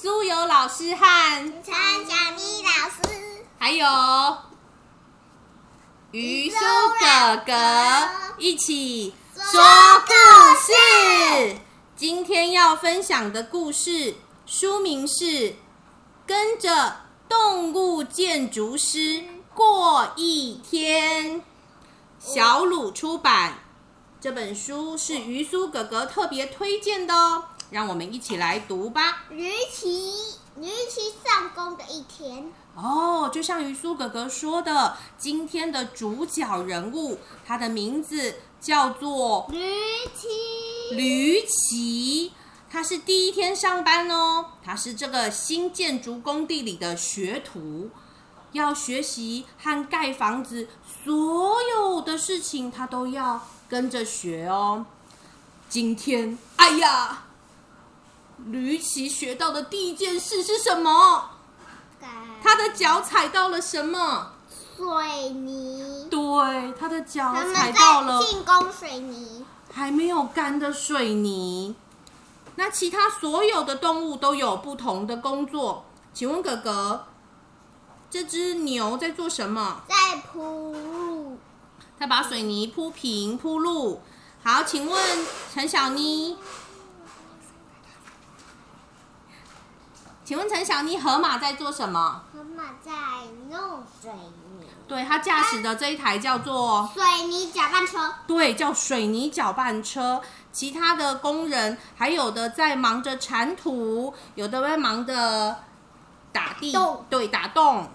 苏有老师和陈小咪老师，还有鱼苏哥哥一起说故事。今天要分享的故事书名是《跟着动物建筑师过一天》，小鲁出版。这本书是鱼苏哥哥特别推荐的哦，让我们一起来读吧。驴骑驴骑上工的一天，哦，就像于苏哥哥说的，今天的主角人物，他的名字叫做驴骑吕奇，他是第一天上班哦，他是这个新建筑工地里的学徒，要学习和盖房子所有的事情，他都要跟着学哦。今天，哎呀，吕奇学到的第一件事是什么？他的脚踩到了什么？水泥，对，他的脚踩到了在进攻水泥。还没有干的水泥。那其他所有的动物都有不同的工作。请问哥哥，这只牛在做什么？在铺路，它把水泥铺平铺路。好，请问陈小妮，请问陈小妮，河马在做什么？河马在弄水泥，对，它驾驶的这一台叫做水泥搅拌车，对，叫水泥搅拌车。其他的工人还有的在忙着铲土，有的在忙着打地洞，对，打洞。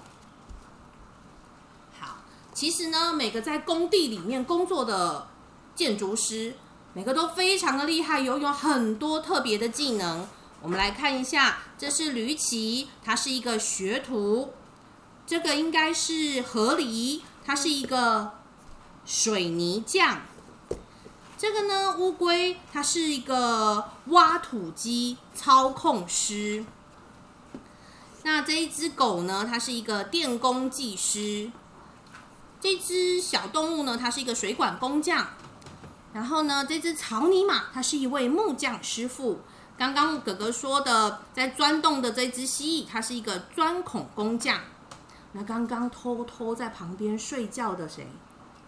好，其实呢，每个在工地里面工作的建筑师，每个都非常的厉害，拥有很多特别的技能。我们来看一下，这是驴奇，他是一个学徒。这个应该是河狸，它是一个水泥匠。这个呢，乌龟它是一个挖土机操控师。那这一只狗呢，它是一个电工技师。这只小动物呢，它是一个水管工匠。然后呢，这只草泥马，它是一位木匠师傅。刚刚哥哥说的，在钻洞的这只蜥蜴，它是一个钻孔工匠。那刚刚偷偷在旁边睡觉的谁？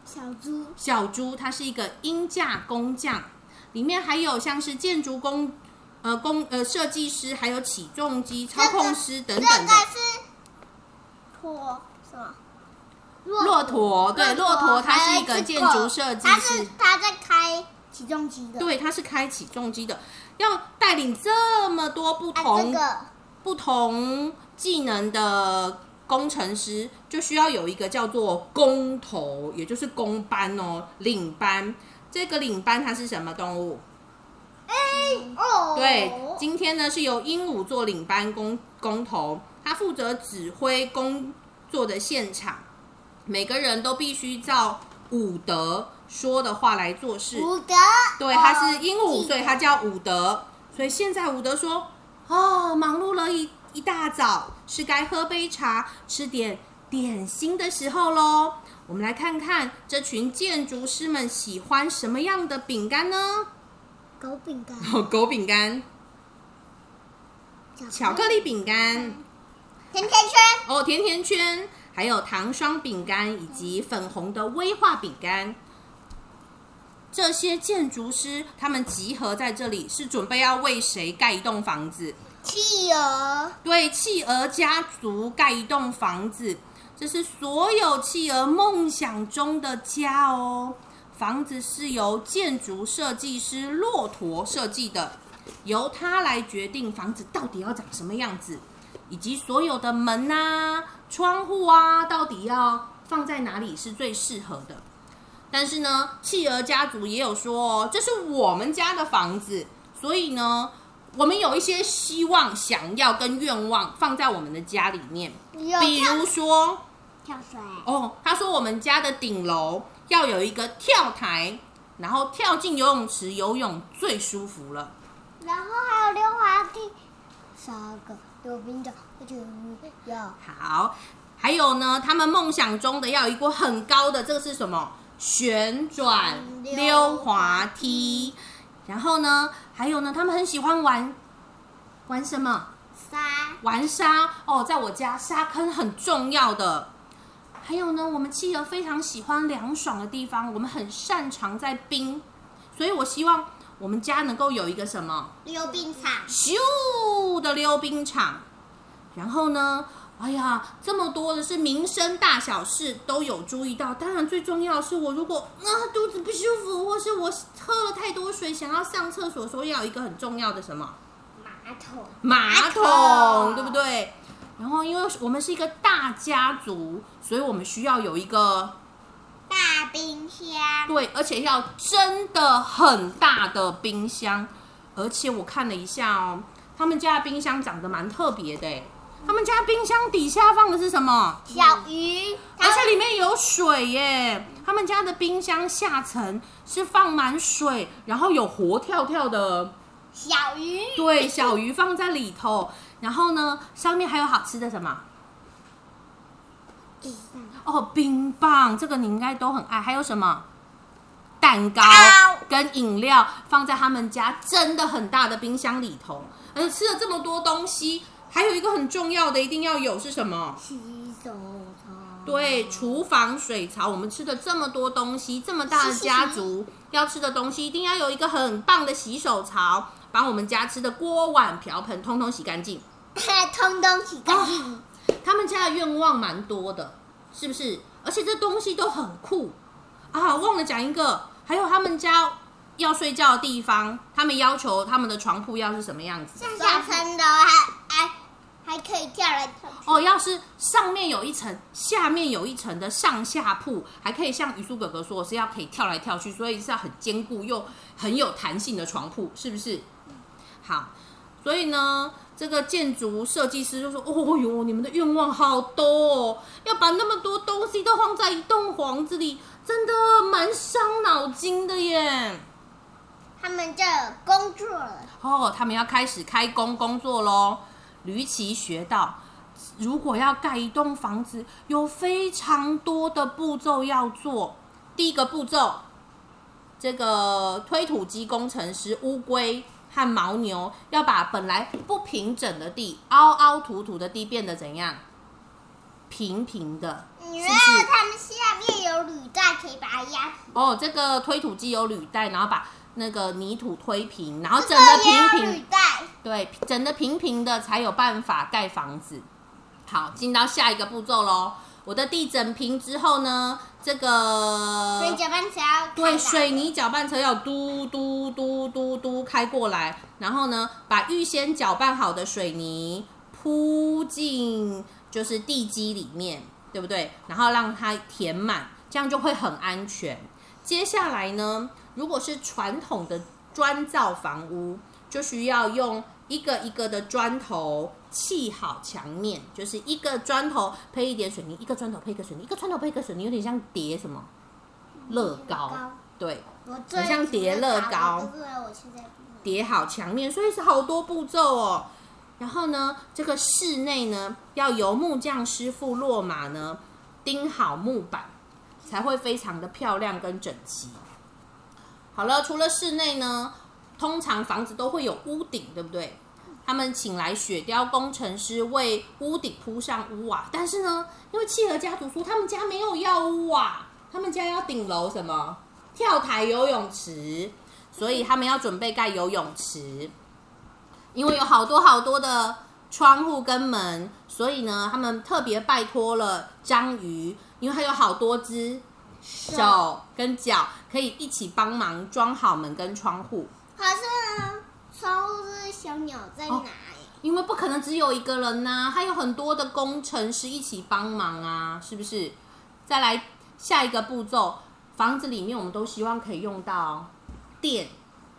小猪，小猪，它是一个鹰架工匠，里面还有像是建筑工、呃工呃设计师，还有起重机操控师等等的。这个是驼什么？骆驼，对，骆驼，它是一个建筑设计师，他在开起重机的，对，它是开起重机的，要带领这么多不啊，同、这个。不同技能的工程师，就需要有一个叫做工头，也就是工班哦，领班。这个领班它是什么动物？哦，对，今天呢是由鹦鹉做领班工工头，他负责指挥工作的现场，每个人都必须照伍德说的话来做事。伍德，对，他是鹦鹉，所以他叫伍德。所以现在伍德说：“哦，忙碌了一一大早，是该喝杯茶，吃点点心的时候喽。”我们来看看这群建筑师们喜欢什么样的饼干呢？狗饼干，哦，狗饼干、巧克力饼干。甜甜圈，哦，甜甜圈，还有糖霜饼干以及粉红的威化饼干。这些建筑师他们集合在这里，是准备要为谁盖一栋房子？企鹅，对，企鹅家族盖一栋房子，这是所有企鹅梦想中的家哦。房子是由建筑设计师骆驼设计的，由他来决定房子到底要长什么样子，以及所有的门啊、窗户啊，到底要放在哪里是最适合的。但是呢，企鹅家族也有说哦，这是我们家的房子，所以呢，我们有一些希望、想要跟愿望放在我们的家里面。比如说，跳水，哦，他说我们家的顶楼要有一个跳台，然后跳进游泳池游泳最舒服了。然后还有溜滑梯，三个溜冰的，而且要好，还有呢，他们梦想中的要有一个很高的，这个是什么？旋转溜溜滑梯。然后呢，还有呢，他们很喜欢玩玩什么？沙，玩沙哦，在我家沙坑很重要的。还有呢，我们企鹅非常喜欢凉爽的地方，我们很擅长在冰，所以我希望我们家能够有一个什么溜冰场，咻的溜冰场。然后呢，哎呀，这么多的是民生大小事都有注意到。当然最重要的是，我如果啊肚子不舒服，或是我喝了太多水想要上厕所，所以要有一个很重要的什么马桶，马桶，桶对不对？然后，因为我们是一个大家族，所以我们需要有一个大冰箱，对，而且要真的很大的冰箱。而且我看了一下哦，他们家的冰箱长得蛮特别的诶他们家冰箱底下放的是什么？小鱼，而且里面有水耶！他们家的冰箱下层是放满水，然后有活跳跳的小鱼，对，小鱼放在里头，然后呢，上面还有好吃的什么？冰棒哦，冰棒，这个你应该都很爱。还有什么？蛋糕糕跟饮料放在他们家真的很大的冰箱里头。而且吃了这么多东西，还有一个很重要的一定要有是什么？洗手槽，对，厨房水槽。我们吃的这么多东西，这么大的家族要吃的东西，一定要有一个很棒的洗手槽，把我们家吃的锅碗瓢盆通通洗干净。通通洗干净，他们家的愿望蛮多的，是不是？而且这东西都很酷啊！忘了讲一个，还有他们家要睡觉的地方，他们要求他们的床铺要是什么样子？上下层的还还还可以跳来跳去，哦，要是上面有一层，下面有一层的上下铺，还可以像鱼叔哥哥说的是要可以跳来跳去，所以是要很坚固又很有弹性的床铺，是不是？好，所以呢，这个建筑设计师就说：“哦哟，你们的愿望好多哦，要把那么多东西都放在一栋房子里，真的蛮伤脑筋的耶。”他们就有工作了，哦，他们要开始开工工作喽。吕奇学到，如果要盖一栋房子，有非常多的步骤要做。第一个步骤，这个推土机工程师乌龟和牦牛要把本来不平整的地、凹凹凸凸的地变得怎样？平平的，因为是？他们下面有履带可以把它压平，哦，这个推土机有履带，然后把那个泥土推平，然后整个平平对，整的平平的才有办法盖房子。好，进到下一个步骤喽。我的地整平之后呢，这个所以搅拌车要对水泥搅拌车要嘟嘟嘟嘟嘟开过来，然后呢，把预先搅拌好的水泥铺进就是地基里面，对不对？然后让它填满，这样就会很安全。接下来呢，如果是传统的砖造房屋，就需要用一个一个的砖头砌好墙面，就是一个砖头配一点水泥，一个砖头配一个水泥，一个砖头配一个水泥，有点像叠什么乐高，对，很像叠乐高叠好墙面，所以是好多步骤哦。然后呢，这个室内呢，要由木匠师傅落马呢钉好木板，才会非常的漂亮跟整齐。好了，除了室内呢，通常房子都会有屋顶，对不对？他们请来雪雕工程师为屋顶铺上屋瓦，但是呢，因为企鹅家族说他们家没有要屋瓦，他们家要顶楼什么跳台游泳池，所以他们要准备盖游泳池。因为有好多好多的窗户跟门，所以呢，他们特别拜托了章鱼，因为它有好多只手跟脚，可以一起帮忙装好门跟窗户。可是呢，窗户是小鸟在哪里？因为不可能只有一个人呐、还有很多的工程师一起帮忙啊，是不是？再来下一个步骤，房子里面我们都希望可以用到电，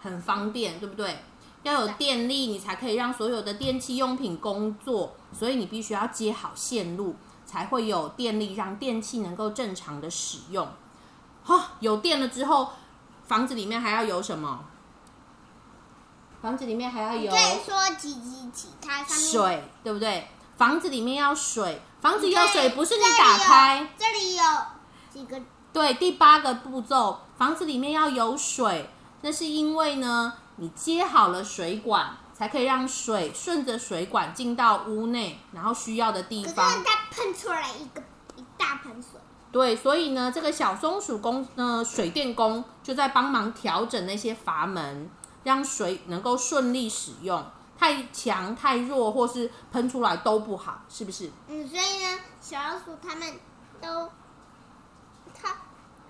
很方便，对不对？要有电力，你才可以让所有的电器用品工作，所以你必须要接好线路，才会有电力让电器能够正常的使用。哈、有电了之后，房子里面还要有什么？房子里面还要有你可以说几几几，它上面水，对不对？房子里面要水，房子要水，不是你打开。这里有几个对，第八个步骤，房子里面要有水，那是因为呢，你接好了水管，才可以让水顺着水管进到屋内，然后需要的地可是方。它喷出来一个一大盆水，对，所以呢，这个小松鼠工呃水电工就在帮忙调整那些阀门，让水能够顺利使用。太强、太弱，或是喷出来都不好，是不是？嗯，所以呢，小老鼠他们都，他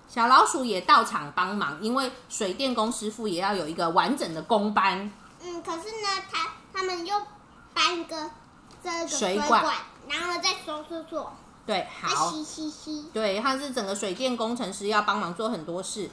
小老鼠也到场帮忙，因为水电工师傅也要有一个完整的工班。嗯，可是呢，他他们又搬个这个水水管然后再收收收，对，再好，吸吸吸，对，他是整个水电工程师，要帮忙做很多事。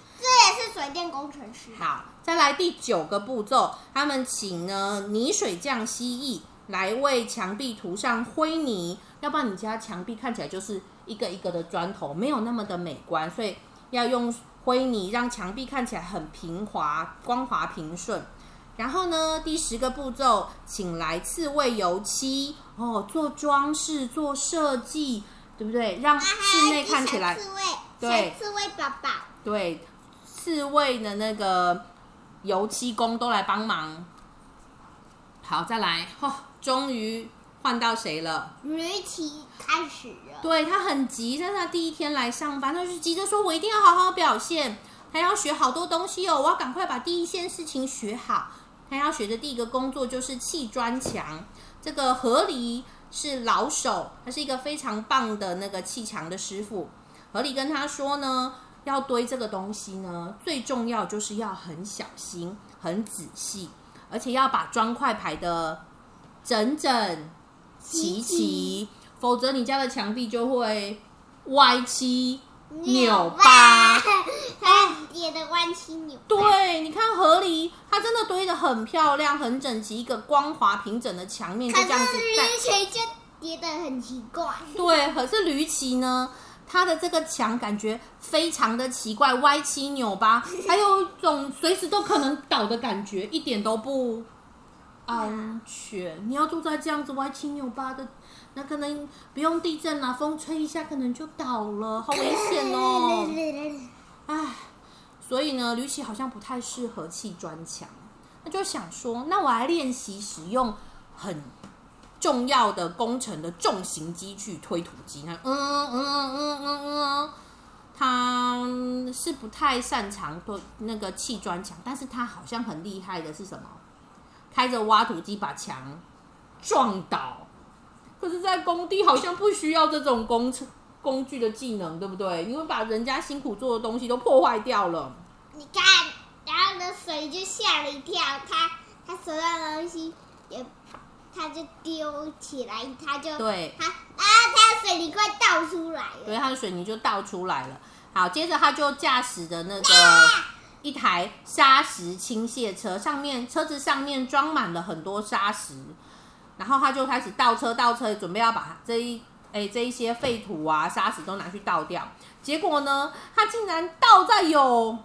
水电工程师。好，再来第九个步骤，他们请呢泥水匠蜥蜴来为墙壁涂上灰泥，要不然你家墙壁看起来就是一个一个的砖头，没有那么的美观，所以要用灰泥让墙壁看起来很平滑、光滑平顺。然后呢，第十个步骤，请来刺猬油漆哦，做装饰、做设计，对不对？让室内看起来小刺猬，对小刺猬宝宝，对，四位的那个油漆工都来帮忙。好，再来，哦，终于换到谁了？驴奇开始了。对他很急，但是他第一天来上班，他就急着说：“我一定要好好表现，他要学好多东西哦，我要赶快把第一件事情学好。”他要学的第一个工作就是砌砖墙。这个河狸是老手，他是一个非常棒的那个砌墙的师傅。河狸跟他说呢，要堆这个东西呢，最重要就是要很小心、很仔细，而且要把砖块排的整整齐齐齐，否则你家的墙壁就会歪七扭八。它叠的歪七扭八。对，你看河狸，它真的堆得很漂亮、很整齐，一个光滑平整的墙面就可这样子是在。驴奇就叠的很奇怪。对，可是驴奇呢，它的这个墙感觉非常的奇怪，歪七扭八，还有一种随时都可能倒的感觉，一点都不安全。你要住在这样子歪七扭八的，那可能不用地震啊，风吹一下可能就倒了，好危险哦。唉，所以呢，吕奇好像不太适合砌砖墙，那就想说，那我来练习使用很重要的工程的重型机具推土机。那嗯嗯嗯嗯嗯，他是不太擅长对那个砌砖墙，但是他好像很厉害的是什么？开着挖土机把墙撞倒。可是，在工地好像不需要这种工程工具的技能，对不对？因为把人家辛苦做的东西都破坏掉了。你看，然后呢，水就吓了一跳，他他手上的东西也，他就丢起来，他就对他啊，他的水泥快倒出来了。对，它的水泥就倒出来了。好，接着他就驾驶的那个一台砂石倾泻车，上面车子上面装满了很多砂石，然后他就开始倒车倒车，准备要把这一哎这一些废土啊砂石都拿去倒掉。结果呢，他竟然倒在有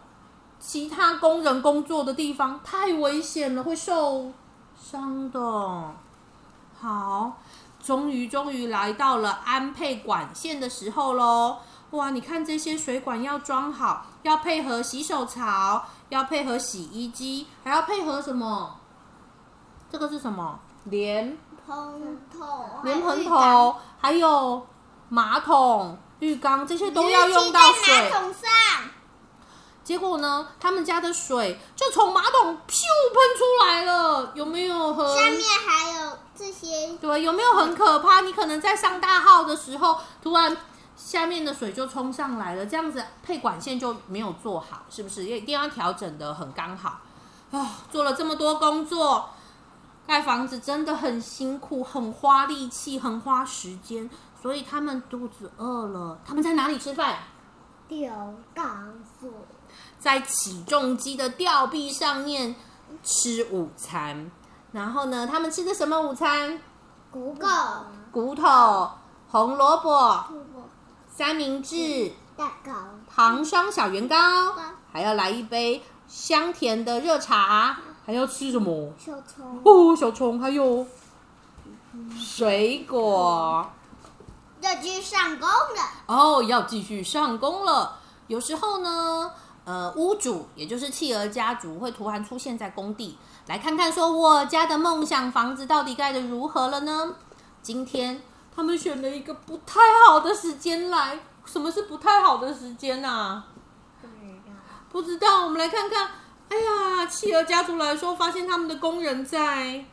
其他工人工作的地方，太危险了，会受伤的。好，终于终于来到了安配管线的时候喽！哇，你看这些水管要装好，要配合洗手槽，要配合洗衣机，还要配合什么？这个是什么？莲喷头，莲蓬头，还有马桶、浴缸，这些都要用到在马水。桶上，结果呢，他们家的水就从马桶噗喷出来了，有没有很？下面还有这些对，有没有很可怕？你可能在上大号的时候，突然下面的水就冲上来了，这样子配管线就没有做好，是不是？也一定要调整的很刚好。啊、做了这么多工作，盖房子真的很辛苦，很花力气，很花时间，所以他们肚子饿了。他们在哪里吃饭？吊钢索，在起重机的吊臂上面吃午餐。然后呢，他们吃的什么午餐？骨头，骨头、红萝卜、三明治、蛋糕，糖霜小圆糕，还要来一杯香甜的热茶，还要吃什么？小葱，哦，小虫，还有水果。要去上工了。哦，要继续上工了。有时候呢，呃屋主，也就是企鹅家族会突然出现在工地，来看看说我家的梦想房子到底盖的如何了呢？今天他们选了一个不太好的时间来，什么是不太好的时间啊？不知道，我们来看看。哎呀，企鹅家族来说，发现他们的工人在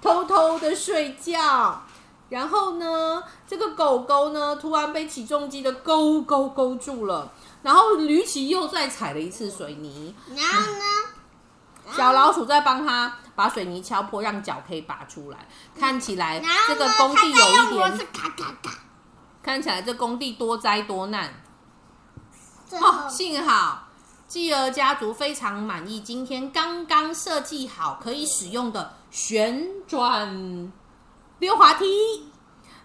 偷偷的睡觉。然后呢，这个狗狗呢，突然被起重机的勾勾勾住了。然后吕奇又再踩了一次水泥。然后呢，小老鼠在帮他把水泥敲破，让脚可以拔出来。看起来这个工地有一点，看起来这工地多灾多难。哦，幸好继儿家族非常满意今天刚刚设计好可以使用的旋转溜滑梯。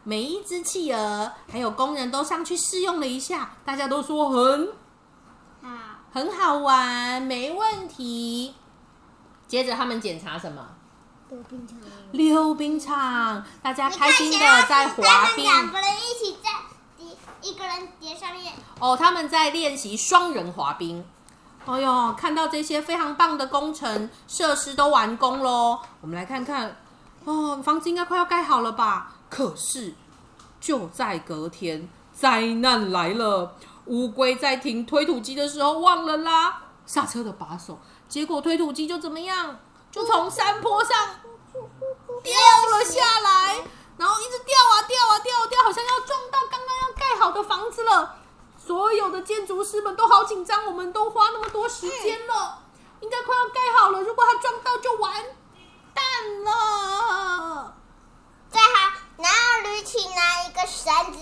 每一只企鹅还有工人都上去试用了一下，大家都说很好，很好玩，没问题。接着他们检查什么？溜冰场。溜冰场，大家你开心的在滑冰。两个人一起在叠，一个人叠上面。哦，他们在练习双人滑冰。哎呦，看到这些非常棒的工程设施都完工喽，我们来看看。哦，房子应该快要盖好了吧？可是就在隔天，灾难来了。乌龟在停推土机的时候忘了拉刹车的把手，结果推土机就怎么样？就从山坡上掉了下来，然后一直掉啊掉啊掉啊掉，好像要撞到刚刚要盖好的房子了。所有的建筑师们都好紧张，我们都花那么多时间了，应该快要盖好了。如果它撞到，就完蛋了。最好，然后吕奇拿一个绳子，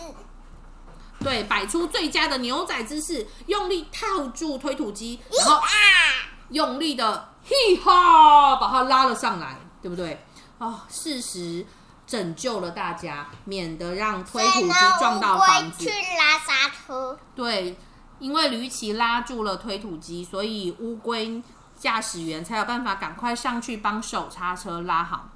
对，摆出最佳的牛仔姿势，用力套住推土机，然后啊，用力的嘿哈把它拉了上来，对不对？哦，事实拯救了大家，免得让推土机撞到房子去。拉刹车。对，因为驴骑拉住了推土机，所以乌龟驾驶员才有办法赶快上去帮手刹车拉好。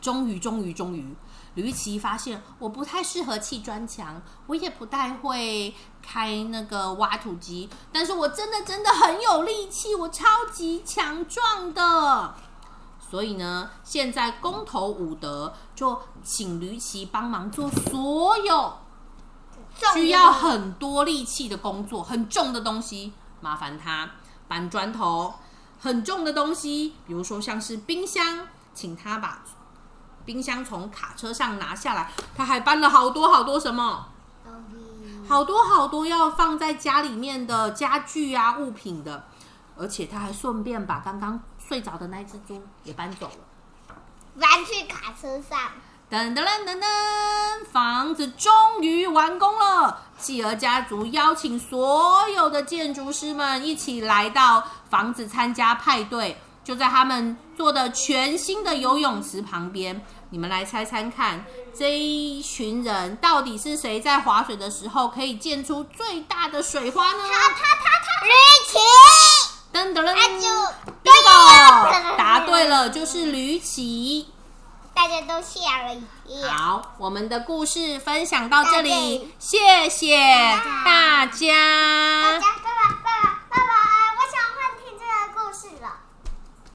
终于，终于，终于，驴骑发现我不太适合砌砖墙，我也不太会开那个挖土机，但是我真的真的很有力气，我超级强壮的。所以呢，现在公投伍德就请驴骑帮忙做所有需要很多力气的工作，很重的东西，麻烦他搬砖头，很重的东西，比如说像是冰箱，请他把冰箱从卡车上拿下来。他还搬了好多好多什么，好多好多要放在家里面的家具啊物品的，而且他还顺便把刚刚睡着的那只猪也搬走了。搬去卡车上。噔噔噔噔噔，房子终于完工了。企鹅家族邀请所有的建筑师们一起来到房子参加派对，就在他们做的全新的游泳池旁边。你们来猜猜看，这一群人到底是谁在划水的时候可以溅出最大的水花呢？他他他他，吕奇，噔噔噔，他就 bingo，答对了，就是吕奇。大家都吓了一跳。好，我们的故事分享到这里里，谢谢大大家大家